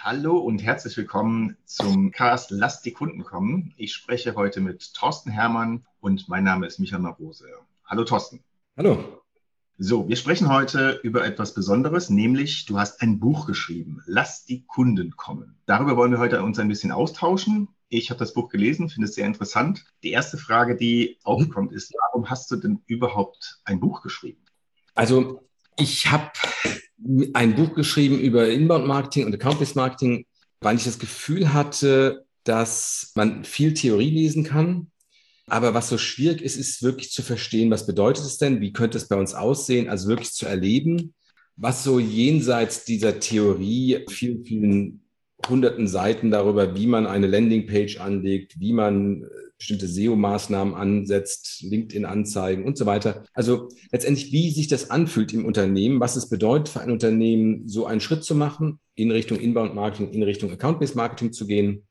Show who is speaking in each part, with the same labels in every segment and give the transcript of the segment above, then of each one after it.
Speaker 1: Hallo und herzlich willkommen zum Cast Lass die Kunden kommen. Ich spreche heute mit Thorsten Hermann und mein Name ist Michael Marose. Hallo Thorsten.
Speaker 2: Hallo.
Speaker 1: So, wir sprechen heute über etwas Besonderes, nämlich du hast ein Buch geschrieben, Lass die Kunden kommen. Darüber wollen wir heute uns ein bisschen austauschen. Ich habe das Buch gelesen, finde es sehr interessant. Die erste Frage, die aufkommt, ist, warum hast du denn überhaupt ein Buch geschrieben?
Speaker 2: Also ich habe ein Buch geschrieben über Inbound-Marketing und Account-Based Marketing, weil ich das Gefühl hatte, dass man viel Theorie lesen kann. Aber was so schwierig ist, ist wirklich zu verstehen, was bedeutet es denn? Wie könnte es bei uns aussehen? Also wirklich zu erleben, was so jenseits dieser Theorie, vielen, vielen hunderten Seiten darüber, wie man eine Landingpage anlegt, wie man bestimmte SEO-Maßnahmen ansetzt, LinkedIn-Anzeigen und so weiter. Also letztendlich, wie sich das anfühlt im Unternehmen, was es bedeutet für ein Unternehmen, so einen Schritt zu machen, in Richtung Inbound-Marketing, in Richtung Account-Based-Marketing zu gehen,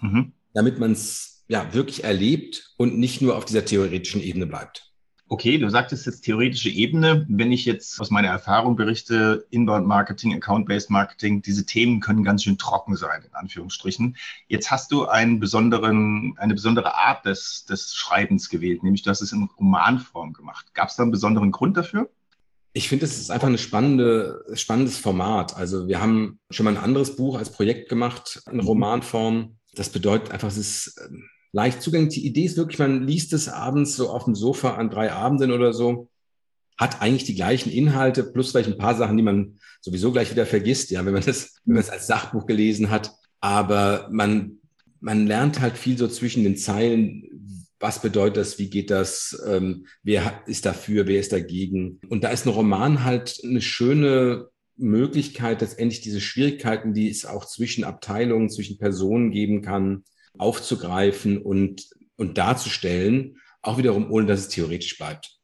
Speaker 2: mhm. damit man es ja wirklich erlebt und nicht nur auf dieser theoretischen Ebene bleibt.
Speaker 1: Okay, du sagtest jetzt theoretische Ebene. Wenn ich jetzt aus meiner Erfahrung berichte, Inbound Marketing, Account-Based Marketing, diese Themen können ganz schön trocken sein, in Anführungsstrichen. Jetzt hast du einen besonderen, eine besondere Art des, des Schreibens gewählt, nämlich du hast es in Romanform gemacht. Gab es da einen besonderen Grund dafür?
Speaker 2: Ich finde, es ist einfach ein spannende, spannendes Format. Also wir haben schon mal ein anderes Buch als Projekt gemacht in. Romanform. Das bedeutet einfach, es ist ähm, leicht zugänglich. Die Idee ist wirklich, man liest es abends so auf dem Sofa an drei Abenden oder so, hat eigentlich die gleichen Inhalte, plus vielleicht ein paar Sachen, die man sowieso gleich wieder vergisst, ja, wenn man das, wenn man es als Sachbuch gelesen hat. Aber man, man lernt halt viel so zwischen den Zeilen, was bedeutet das, wie geht das, ähm, wer ist dafür, wer ist dagegen. Und da ist ein Roman halt eine schöne Möglichkeit, letztendlich diese Schwierigkeiten, die es auch zwischen Abteilungen, zwischen Personen geben kann, aufzugreifen und, und darzustellen, auch wiederum ohne dass es theoretisch bleibt.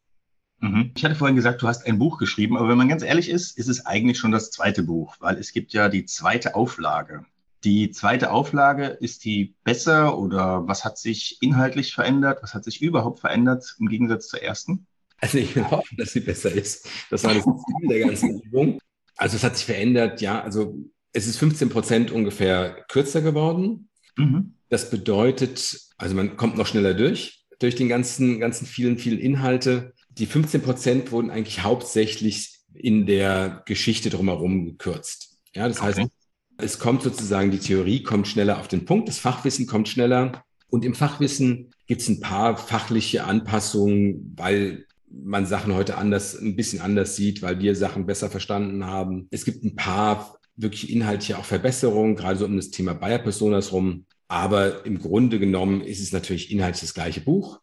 Speaker 1: Mhm. Ich hatte vorhin gesagt, du hast ein Buch geschrieben, aber wenn man ganz ehrlich ist, ist es eigentlich schon das zweite Buch, weil es gibt ja die zweite Auflage. Die zweite Auflage, ist die besser oder was hat sich inhaltlich verändert? Was hat sich überhaupt verändert im Gegensatz zur ersten?
Speaker 2: Also ich will hoffen, dass sie besser ist. Das war das Ziel der ganzen Übung. Also es hat sich verändert, ja. Also es ist 15 Prozent ungefähr kürzer geworden. Mhm. Das bedeutet, also man kommt noch schneller durch, durch den ganzen, ganzen vielen, vielen Inhalte. Die 15 Prozent wurden eigentlich hauptsächlich in der Geschichte drumherum gekürzt. Ja, das okay. heißt, es kommt sozusagen, die Theorie kommt schneller auf den Punkt, das Fachwissen kommt schneller. Und im Fachwissen gibt es ein paar fachliche Anpassungen, weil man Sachen heute anders, ein bisschen anders sieht, weil wir Sachen besser verstanden haben. Es gibt ein paar wirklich inhaltliche auch Verbesserungen, gerade so um das Thema Bayer Personas rum. Aber im Grunde genommen ist es natürlich inhaltlich das gleiche Buch.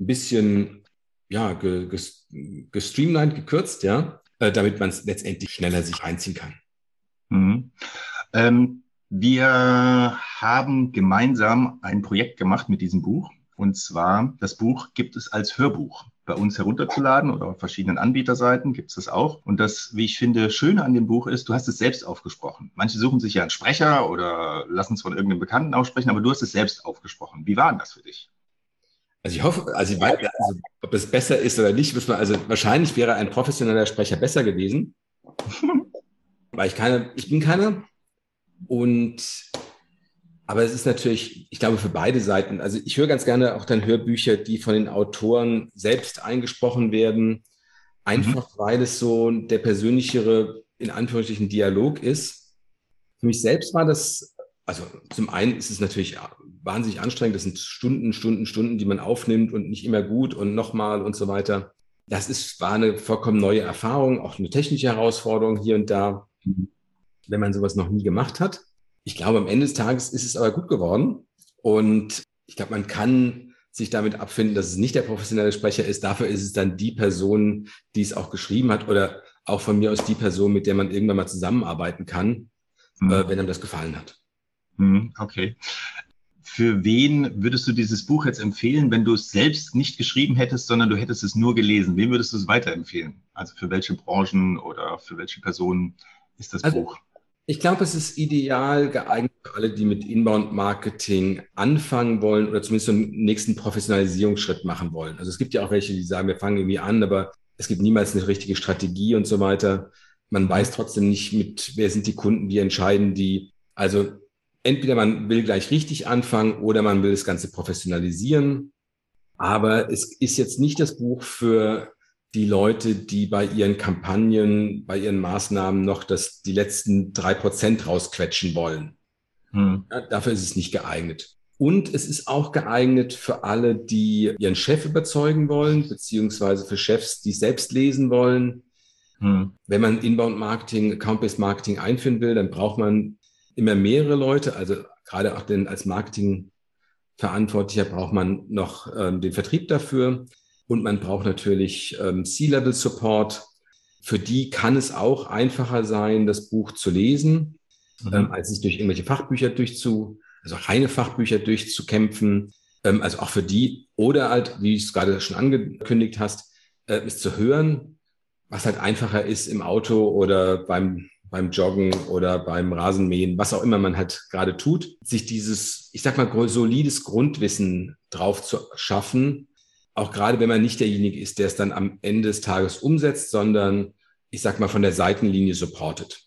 Speaker 2: Ein bisschen, ja, gestreamlined, gekürzt, ja, äh, damit man es letztendlich schneller sich reinziehen kann.
Speaker 1: Mhm. Ähm, wir haben gemeinsam ein Projekt gemacht mit diesem Buch. Und zwar, das Buch gibt es als Hörbuch bei uns herunterzuladen oder auf verschiedenen Anbieterseiten gibt es das auch. Und das, wie ich finde, Schöne an dem Buch ist, du hast es selbst aufgesprochen. Manche suchen sich ja einen Sprecher oder lassen es von irgendeinem Bekannten aussprechen, aber du hast es selbst aufgesprochen. Wie war denn das für dich?
Speaker 2: Also ich hoffe, also ich weiß, also, ob es besser ist oder nicht, man, also wahrscheinlich wäre ein professioneller Sprecher besser gewesen. weil ich keine, ich bin keiner. Und aber es ist natürlich, ich glaube, für beide Seiten. Also ich höre ganz gerne auch dann Hörbücher, die von den Autoren selbst eingesprochen werden, einfach mhm. weil es so der persönlichere, in Anführungsstrichen, Dialog ist. Für mich selbst war das, also zum einen ist es natürlich wahnsinnig anstrengend. Das sind Stunden, Stunden, Stunden, die man aufnimmt und nicht immer gut und nochmal und so weiter. Das ist, war eine vollkommen neue Erfahrung, auch eine technische Herausforderung hier und da, wenn man sowas noch nie gemacht hat. Ich glaube, am Ende des Tages ist es aber gut geworden. Und ich glaube, man kann sich damit abfinden, dass es nicht der professionelle Sprecher ist. Dafür ist es dann die Person, die es auch geschrieben hat oder auch von mir aus die Person, mit der man irgendwann mal zusammenarbeiten kann, mhm. äh, wenn einem das gefallen hat.
Speaker 1: Mhm, okay. Für wen würdest du dieses Buch jetzt empfehlen, wenn du es selbst nicht geschrieben hättest, sondern du hättest es nur gelesen? Wem würdest du es weiterempfehlen? Also für welche Branchen oder für welche Personen ist das also, Buch?
Speaker 2: Ich glaube, es ist ideal geeignet für alle, die mit Inbound-Marketing anfangen wollen oder zumindest so einen nächsten Professionalisierungsschritt machen wollen. Also es gibt ja auch welche, die sagen, wir fangen irgendwie an, aber es gibt niemals eine richtige Strategie und so weiter. Man weiß trotzdem nicht mit, wer sind die Kunden, die entscheiden die. Also entweder man will gleich richtig anfangen oder man will das Ganze professionalisieren. Aber es ist jetzt nicht das Buch für die Leute, die bei ihren Kampagnen, bei ihren Maßnahmen noch das, die letzten drei Prozent rausquetschen wollen. Hm. Ja, dafür ist es nicht geeignet. Und es ist auch geeignet für alle, die ihren Chef überzeugen wollen, beziehungsweise für Chefs, die selbst lesen wollen. Hm. Wenn man Inbound Marketing, Account-Based Marketing einführen will, dann braucht man immer mehrere Leute. Also gerade auch den, als Marketingverantwortlicher braucht man noch ähm, den Vertrieb dafür. Und man braucht natürlich ähm, C-Level-Support. Für die kann es auch einfacher sein, das Buch zu lesen, mhm. ähm, als sich durch irgendwelche Fachbücher durchzu, also reine Fachbücher durchzukämpfen. Ähm, also auch für die. Oder halt, wie du es gerade schon angekündigt hast, äh, es zu hören, was halt einfacher ist im Auto oder beim, beim Joggen oder beim Rasenmähen, was auch immer man halt gerade tut, sich dieses, ich sag mal, solides Grundwissen drauf zu schaffen, auch gerade wenn man nicht derjenige ist, der es dann am Ende des Tages umsetzt, sondern ich sag mal von der Seitenlinie supportet.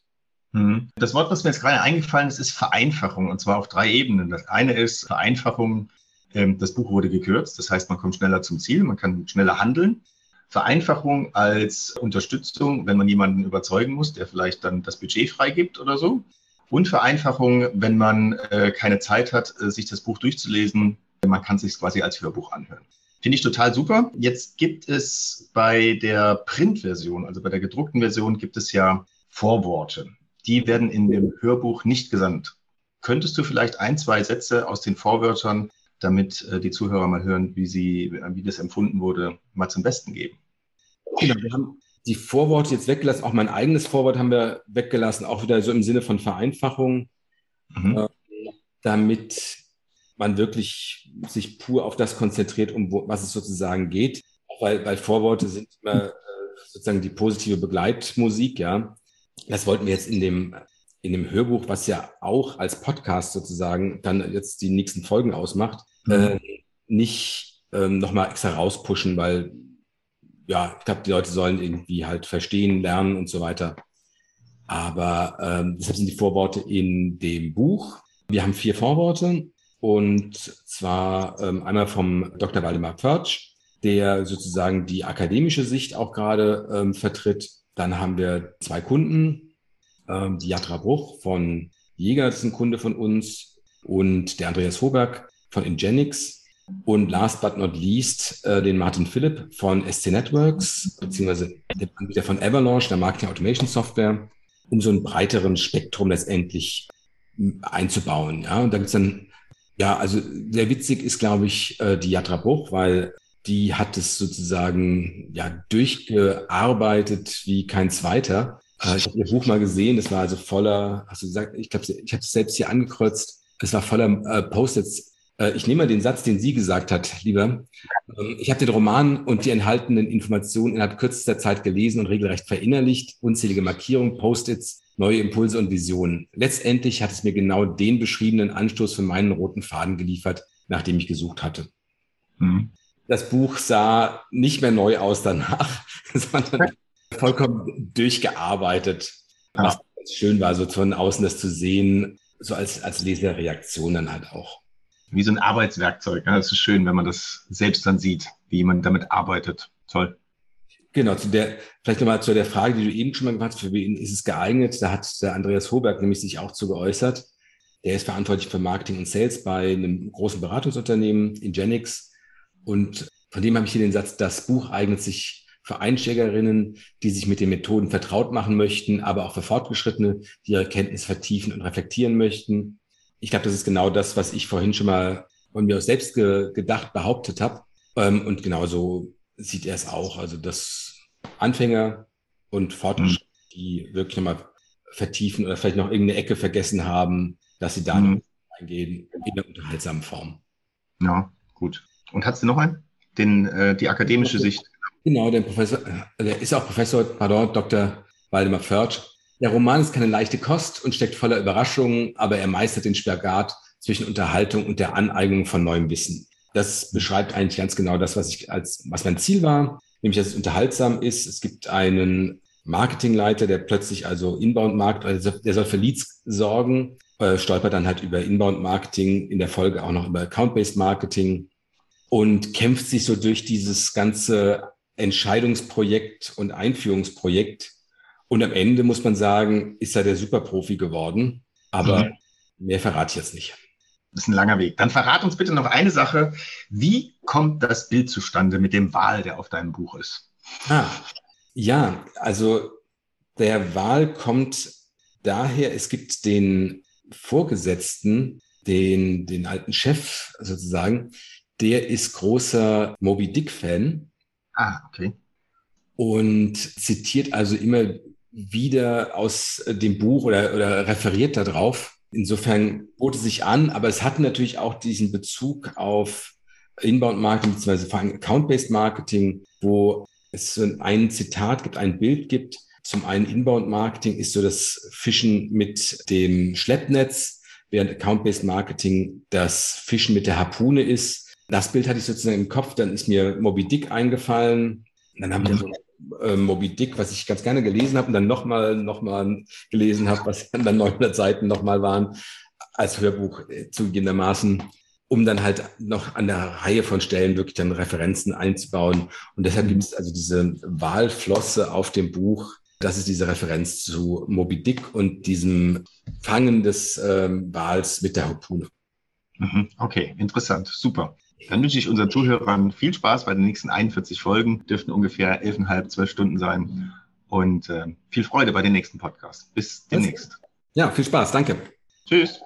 Speaker 1: Mhm. Das Wort, was mir jetzt gerade eingefallen ist, ist Vereinfachung und zwar auf drei Ebenen. Das eine ist Vereinfachung. Ähm, das Buch wurde gekürzt, das heißt, man kommt schneller zum Ziel, man kann schneller handeln. Vereinfachung als Unterstützung, wenn man jemanden überzeugen muss, der vielleicht dann das Budget freigibt oder so. Und Vereinfachung, wenn man äh, keine Zeit hat, äh, sich das Buch durchzulesen. Man kann es sich quasi als Hörbuch anhören. Finde ich total super. Jetzt gibt es bei der Printversion, also bei der gedruckten Version, gibt es ja Vorworte. Die werden in dem Hörbuch nicht gesandt. Könntest du vielleicht ein, zwei Sätze aus den Vorwörtern, damit äh, die Zuhörer mal hören, wie sie, wie das empfunden wurde, mal zum Besten geben?
Speaker 2: Genau, wir haben die Vorworte jetzt weggelassen. Auch mein eigenes Vorwort haben wir weggelassen, auch wieder so im Sinne von Vereinfachung, mhm. äh, damit man wirklich sich pur auf das konzentriert, um wo, was es sozusagen geht. Weil, weil Vorworte sind immer äh, sozusagen die positive Begleitmusik, ja. Das wollten wir jetzt in dem, in dem Hörbuch, was ja auch als Podcast sozusagen dann jetzt die nächsten Folgen ausmacht, mhm. äh, nicht ähm, nochmal extra rauspushen, weil ja, ich glaube, die Leute sollen irgendwie halt verstehen, lernen und so weiter. Aber ähm, deshalb sind die Vorworte in dem Buch. Wir haben vier Vorworte und zwar ähm, einmal vom Dr. Waldemar Pförtsch, der sozusagen die akademische Sicht auch gerade ähm, vertritt. Dann haben wir zwei Kunden, ähm, die Jatra Bruch von Jäger, das ist ein Kunde von uns, und der Andreas Hoberg von Ingenix. Und last but not least äh, den Martin Philipp von SC Networks, beziehungsweise der Anbieter von Avalanche, der Marketing Automation Software, um so ein breiteren Spektrum letztendlich einzubauen. Ja, und da gibt es dann ja, also sehr witzig ist, glaube ich, äh, die Jatra Bruch, weil die hat es sozusagen ja durchgearbeitet wie kein zweiter. Äh, ich habe ihr Buch mal gesehen, das war also voller, hast du gesagt, ich glaube, ich habe es selbst hier angekreuzt, es war voller äh, Post-its. Äh, ich nehme mal den Satz, den sie gesagt hat, lieber. Ähm, ich habe den Roman und die enthaltenen Informationen innerhalb kürzester Zeit gelesen und regelrecht verinnerlicht, unzählige Markierungen, Post-its, neue Impulse und Visionen. Letztendlich hat es mir genau den beschriebenen Anstoß für meinen roten Faden geliefert, nach dem ich gesucht hatte. Mhm. Das Buch sah nicht mehr neu aus danach, sondern vollkommen durchgearbeitet. Was schön war, so von außen das zu sehen, so als, als Leserreaktion dann halt auch.
Speaker 1: Wie so ein Arbeitswerkzeug. Ja, das ist schön, wenn man das selbst dann sieht, wie jemand damit arbeitet. Toll.
Speaker 2: Genau, zu der, vielleicht nochmal zu der Frage, die du eben schon mal gemacht hast, für wen ist es geeignet? Da hat der Andreas Hoberg nämlich sich auch zu geäußert. Der ist verantwortlich für Marketing und Sales bei einem großen Beratungsunternehmen, Ingenix. Und von dem habe ich hier den Satz, das Buch eignet sich für Einsteigerinnen, die sich mit den Methoden vertraut machen möchten, aber auch für Fortgeschrittene, die ihre Kenntnis vertiefen und reflektieren möchten. Ich glaube, das ist genau das, was ich vorhin schon mal von mir aus selbst ge gedacht, behauptet habe. Ähm, und genauso sieht er es auch. Also, dass Anfänger und Fortgeschrittene, mhm. die wirklich nochmal vertiefen oder vielleicht noch irgendeine Ecke vergessen haben, dass sie da mhm. noch eingehen in der unterhaltsamen Form.
Speaker 1: Ja, gut. Und hast du noch einen? Den, äh, die akademische. Sicht.
Speaker 2: Genau, der Professor, äh, der ist auch Professor, pardon, Dr. Waldemar Förtsch. Der Roman ist keine leichte Kost und steckt voller Überraschungen, aber er meistert den Spagat zwischen Unterhaltung und der Aneignung von neuem Wissen. Das beschreibt eigentlich ganz genau das, was ich als, was mein Ziel war, nämlich, dass es unterhaltsam ist. Es gibt einen Marketingleiter, der plötzlich also Inbound-Markt, also der soll für Leads sorgen äh, stolpert dann halt über Inbound-Marketing, in der Folge auch noch über Account-Based Marketing und kämpft sich so durch dieses ganze Entscheidungsprojekt und Einführungsprojekt. Und am Ende muss man sagen, ist er der Superprofi geworden. Aber mhm. mehr verrate ich jetzt nicht.
Speaker 1: Das ist ein langer Weg. Dann verrat uns bitte noch eine Sache. Wie kommt das Bild zustande mit dem Wal, der auf deinem Buch ist?
Speaker 2: Ah, ja, also der Wal kommt daher, es gibt den Vorgesetzten, den, den alten Chef sozusagen, der ist großer Moby Dick-Fan.
Speaker 1: Ah, okay.
Speaker 2: Und zitiert also immer wieder aus dem Buch oder, oder referiert darauf. Insofern bot es sich an, aber es hat natürlich auch diesen Bezug auf Inbound-Marketing, beziehungsweise vor allem Account-Based Marketing, wo es so ein Zitat gibt, ein Bild gibt. Zum einen Inbound-Marketing ist so das Fischen mit dem Schleppnetz, während Account-Based Marketing das Fischen mit der Harpune ist. Das Bild hatte ich sozusagen im Kopf, dann ist mir Moby Dick eingefallen. Dann haben wir so äh, Moby Dick, was ich ganz gerne gelesen habe und dann nochmal noch mal gelesen habe, was dann 900 Seiten nochmal waren, als Hörbuch äh, zugegebenermaßen, um dann halt noch an der Reihe von Stellen wirklich dann Referenzen einzubauen. Und deshalb gibt es also diese Wahlflosse auf dem Buch. Das ist diese Referenz zu Moby Dick und diesem Fangen des ähm, Wals mit der Harpune.
Speaker 1: Mhm. Okay, interessant, super. Dann wünsche ich unseren Zuhörern viel Spaß bei den nächsten 41 Folgen. Dürften ungefähr 11,5, 12 Stunden sein. Und äh, viel Freude bei den nächsten Podcasts. Bis demnächst.
Speaker 2: Ja, viel Spaß. Danke.
Speaker 1: Tschüss.